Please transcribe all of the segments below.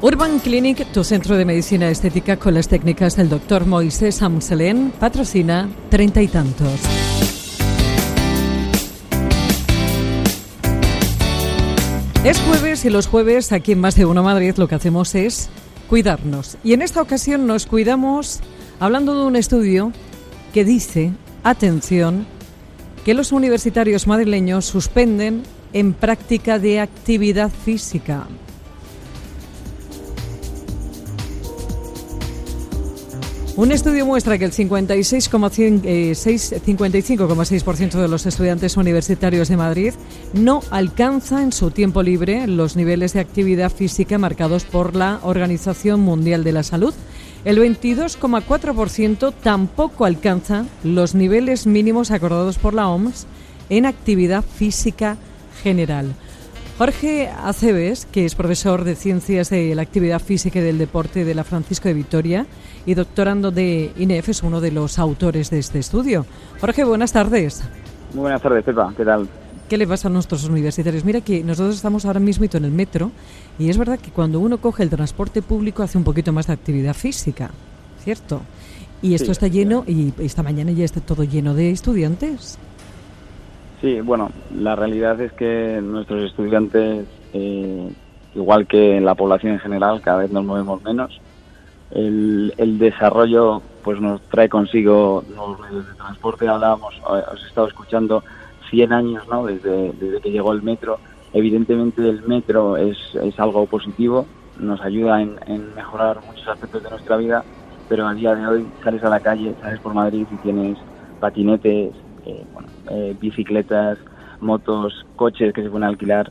Urban Clinic, tu centro de medicina estética con las técnicas del doctor Moisés Amselén, patrocina treinta y tantos. Es jueves y los jueves aquí en Más de Uno Madrid lo que hacemos es cuidarnos. Y en esta ocasión nos cuidamos hablando de un estudio que dice, atención, que los universitarios madrileños suspenden en práctica de actividad física. Un estudio muestra que el 55,6% de los estudiantes universitarios de Madrid no alcanza en su tiempo libre los niveles de actividad física marcados por la Organización Mundial de la Salud. El 22,4% tampoco alcanza los niveles mínimos acordados por la OMS en actividad física general. Jorge Aceves, que es profesor de Ciencias de la Actividad Física y del Deporte de la Francisco de Vitoria y doctorando de INEF, es uno de los autores de este estudio. Jorge, buenas tardes. Muy buenas tardes, Pepa. ¿Qué tal? ¿Qué le pasa a nuestros universitarios? Mira que nosotros estamos ahora mismo en el metro y es verdad que cuando uno coge el transporte público hace un poquito más de actividad física, ¿cierto? Y esto está lleno y esta mañana ya está todo lleno de estudiantes. Sí, bueno, la realidad es que nuestros estudiantes, eh, igual que la población en general, cada vez nos movemos menos. El, desarrollo pues nos trae consigo nuevos medios de transporte. Hablábamos, eh, os he estado escuchando 100 años ¿no? desde, que llegó el metro. Evidentemente el metro es, es algo positivo, nos ayuda en, en mejorar muchos aspectos de nuestra vida, pero a día de hoy sales a la calle, sales por Madrid y tienes patinetes, eh, bueno, eh, bicicletas, motos, coches que se pueden alquilar,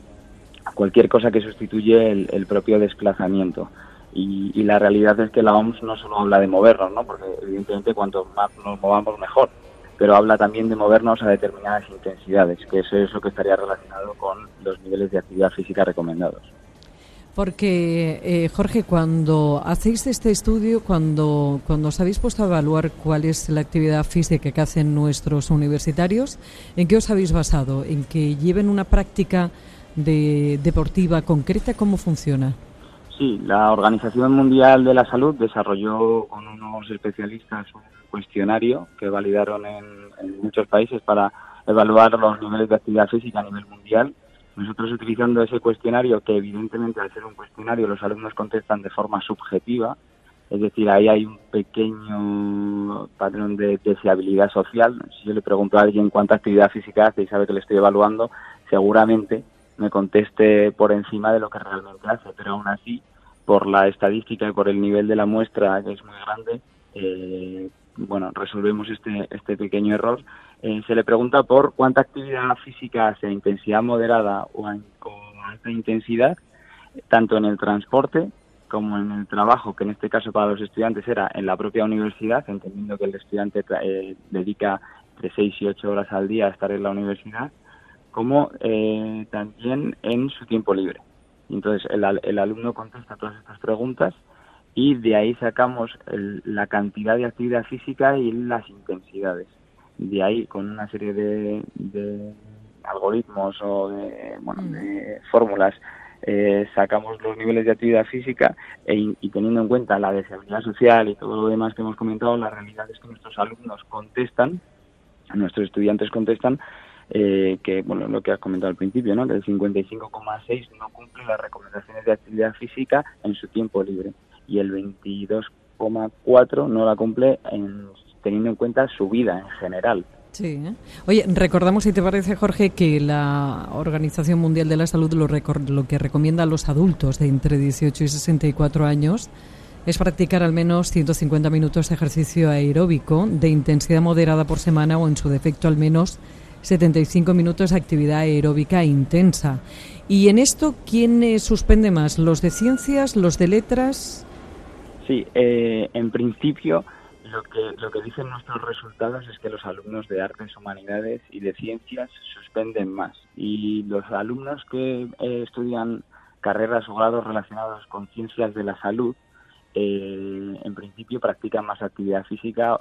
cualquier cosa que sustituye el, propio desplazamiento. Y, la realidad es que la OMS no solo habla de movernos, ¿no? porque evidentemente cuanto más nos movamos mejor, pero habla también de movernos a determinadas intensidades, que eso es lo que estaría relacionado con los niveles de actividad física recomendados. Porque, eh, Jorge, cuando hacéis este estudio, cuando, cuando os habéis puesto a evaluar cuál es la actividad física que hacen nuestros universitarios, ¿en qué os habéis basado? ¿En que lleven una práctica de, deportiva concreta? ¿Cómo funciona? Sí, la Organización Mundial de la Salud desarrolló con unos especialistas un cuestionario que validaron en, en muchos países para evaluar los niveles de actividad física a nivel mundial nosotros utilizando ese cuestionario, que evidentemente al ser un cuestionario los alumnos contestan de forma subjetiva, es decir, ahí hay un pequeño patrón de deseabilidad social. Si yo le pregunto a alguien cuánta actividad física hace y sabe que le estoy evaluando, seguramente me conteste por encima de lo que realmente hace, pero aún así, por la estadística y por el nivel de la muestra, que es muy grande, eh, bueno, resolvemos este, este pequeño error eh, se le pregunta por cuánta actividad física hace, intensidad moderada o alta intensidad, tanto en el transporte como en el trabajo, que en este caso para los estudiantes era en la propia universidad, entendiendo que el estudiante eh, dedica entre 6 y 8 horas al día a estar en la universidad, como eh, también en su tiempo libre. Entonces el, el, alumno contesta todas estas preguntas y de ahí sacamos la cantidad de actividad física y las intensidades de ahí con una serie de, algoritmos o de, bueno, mm. de fórmulas eh, sacamos los niveles de actividad física e y teniendo en cuenta la deseabilidad social y todo lo demás que hemos comentado, la realidad es que nuestros alumnos contestan, nuestros estudiantes contestan eh, que, bueno, lo que has comentado al principio, ¿no? que el 55,6 no cumple las recomendaciones de actividad física en su tiempo libre y el 22,4 no la cumple en teniendo en cuenta su vida en general. Sí. ¿eh? Oye, recordamos, si te parece, Jorge, que la Organización Mundial de la Salud lo, lo que recomienda a los adultos de entre 18 y 64 años es practicar al menos 150 minutos de ejercicio aeróbico de intensidad moderada por semana o, en su defecto, al menos 75 minutos de actividad aeróbica intensa. ¿Y en esto quién suspende más? ¿Los de ciencias, los de letras? Sí, eh, en principio lo que, lo que dicen nuestros resultados es que los alumnos de artes, humanidades y de ciencias suspenden más. Y los alumnos que eh, estudian carreras o grados relacionados con ciencias de la salud, eh, en principio practican más actividad física.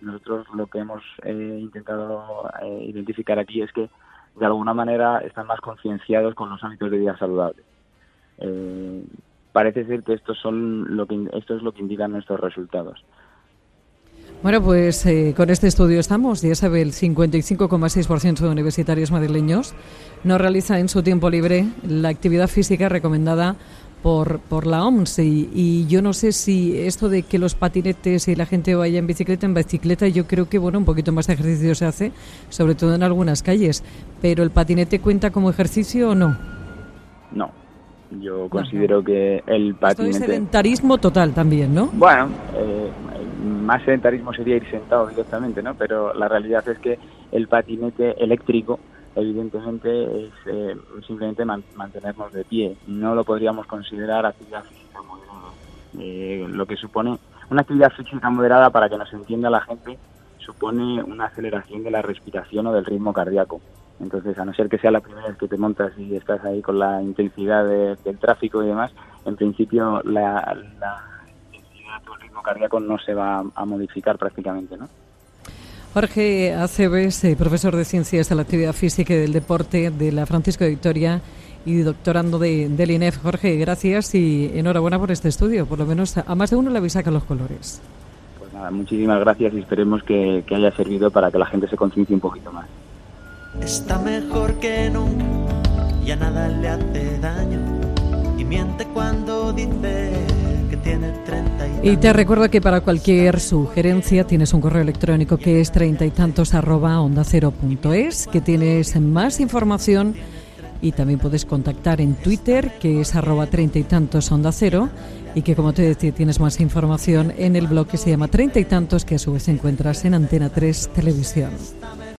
Nosotros lo que hemos eh, intentado identificar aquí es que de alguna manera están más concienciados con los hábitos de vida saludables. parece ser que estos son lo que esto es lo que indican nuestros resultados. Bueno, pues eh, con este estudio estamos. Ya sabe, el 55,6% de universitarios madrileños no realiza en su tiempo libre la actividad física recomendada por, por la OMS. Y, yo no sé si esto de que los patinetes y la gente vaya en bicicleta, en bicicleta, yo creo que bueno, un poquito más de ejercicio se hace, sobre todo en algunas calles. Pero ¿el patinete cuenta como ejercicio o no? No, yo considero que el patinete... Esto es sedentarismo total también, ¿no? Bueno, eh, más sedentarismo sería ir sentado directamente, ¿no? Pero la realidad es que el patinete eléctrico, evidentemente, es eh, simplemente mantenernos de pie. No lo podríamos considerar actividad física moderada. Eh, lo que supone una actividad física moderada, para que nos entienda la gente, supone una aceleración de la respiración o del ritmo cardíaco. Entonces, a no ser que sea la primera vez que te montas y estás ahí con la intensidad del tráfico y demás, en principio la, intensidad el ritmo cardíaco no se va a, modificar prácticamente, ¿no? Jorge Aceves, eh, profesor de Ciencias de la Actividad Física y del Deporte de la Francisco de Victoria y doctorando de, del INEF. Jorge, gracias y enhorabuena por este estudio. Por lo menos a más de uno le habéis sacado los colores. Pues nada, muchísimas gracias y esperemos que, que haya servido para que la gente se conciencie un poquito más está mejor que nunca, ya nada le hace daño y miente cuando dice tiene 30 y, y te recuerdo que para cualquier sugerencia tienes un correo electrónico que es treinta y tantos arroba onda cero punto es, que tienes más información y también puedes contactar en Twitter que es arroba treinta y tantos onda cero y que como te decía tienes más información en el blog que se llama treinta y tantos que a su vez encuentras en Antena 3 Televisión.